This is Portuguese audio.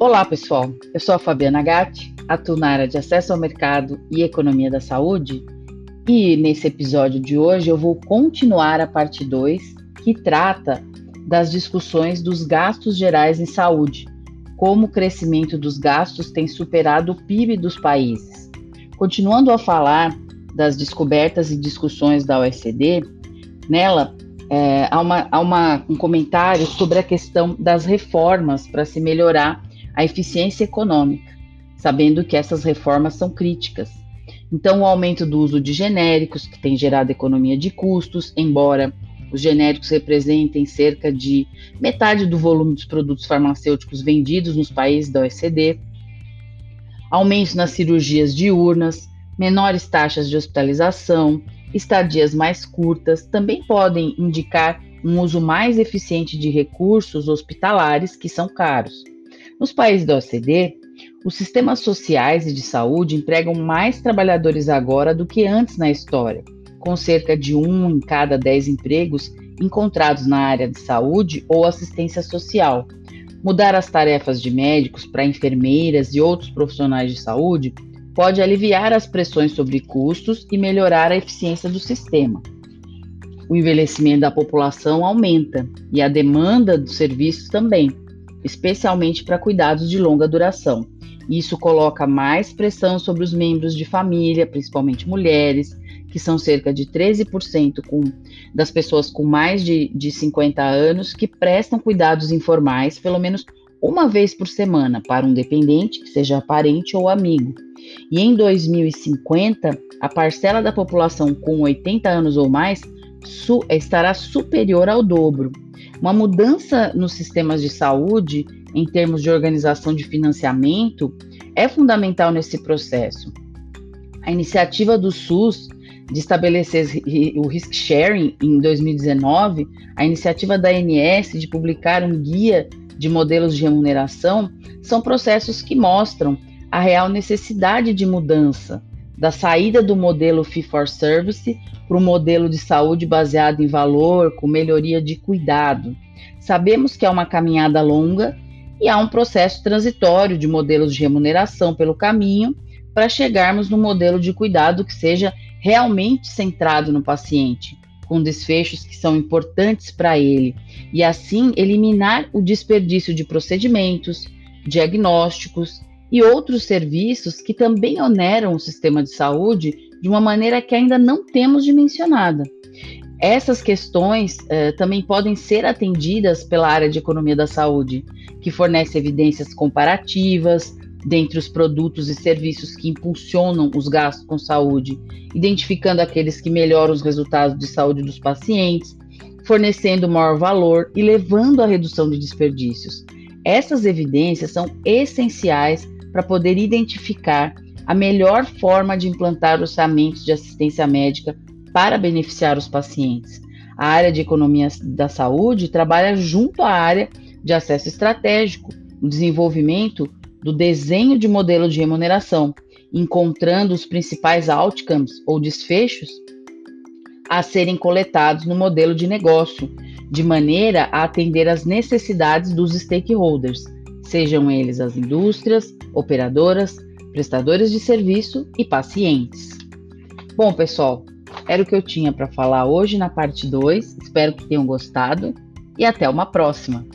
Olá, pessoal. Eu sou a Fabiana Gatti, atuo na área de acesso ao mercado e economia da saúde. E nesse episódio de hoje eu vou continuar a parte 2, que trata das discussões dos gastos gerais em saúde, como o crescimento dos gastos tem superado o PIB dos países. Continuando a falar das descobertas e discussões da OECD, nela é, há, uma, há uma, um comentário sobre a questão das reformas para se melhorar a eficiência econômica, sabendo que essas reformas são críticas. Então, o aumento do uso de genéricos, que tem gerado economia de custos, embora os genéricos representem cerca de metade do volume dos produtos farmacêuticos vendidos nos países da OECD, aumentos nas cirurgias diurnas, menores taxas de hospitalização, estadias mais curtas também podem indicar um uso mais eficiente de recursos hospitalares que são caros. Nos países da OCDE, os sistemas sociais e de saúde empregam mais trabalhadores agora do que antes na história, com cerca de um em cada dez empregos encontrados na área de saúde ou assistência social. Mudar as tarefas de médicos para enfermeiras e outros profissionais de saúde pode aliviar as pressões sobre custos e melhorar a eficiência do sistema. O envelhecimento da população aumenta e a demanda dos serviços também especialmente para cuidados de longa duração. Isso coloca mais pressão sobre os membros de família, principalmente mulheres, que são cerca de 13% com, das pessoas com mais de, de 50 anos que prestam cuidados informais pelo menos uma vez por semana para um dependente, que seja parente ou amigo. E em 2050, a parcela da população com 80 anos ou mais su estará superior ao dobro. Uma mudança nos sistemas de saúde, em termos de organização de financiamento, é fundamental nesse processo. A iniciativa do SUS de estabelecer o risk sharing em 2019, a iniciativa da ANS de publicar um guia de modelos de remuneração, são processos que mostram a real necessidade de mudança, da saída do modelo fee for service para um modelo de saúde baseado em valor, com melhoria de cuidado. Sabemos que é uma caminhada longa e há um processo transitório de modelos de remuneração pelo caminho para chegarmos no modelo de cuidado que seja realmente centrado no paciente, com desfechos que são importantes para ele, e assim eliminar o desperdício de procedimentos, diagnósticos e outros serviços que também oneram o sistema de saúde de uma maneira que ainda não temos dimensionada. Essas questões eh, também podem ser atendidas pela área de economia da saúde, que fornece evidências comparativas dentre os produtos e serviços que impulsionam os gastos com saúde, identificando aqueles que melhoram os resultados de saúde dos pacientes, fornecendo maior valor e levando à redução de desperdícios. Essas evidências são essenciais para poder identificar a melhor forma de implantar orçamentos de assistência médica para beneficiar os pacientes. A área de economia da saúde trabalha junto à área de acesso estratégico, no desenvolvimento do desenho de modelo de remuneração, encontrando os principais outcomes ou desfechos a serem coletados no modelo de negócio, de maneira a atender às necessidades dos stakeholders, sejam eles as indústrias, operadoras, prestadores de serviço e pacientes. Bom, pessoal, era o que eu tinha para falar hoje na parte 2. Espero que tenham gostado e até uma próxima.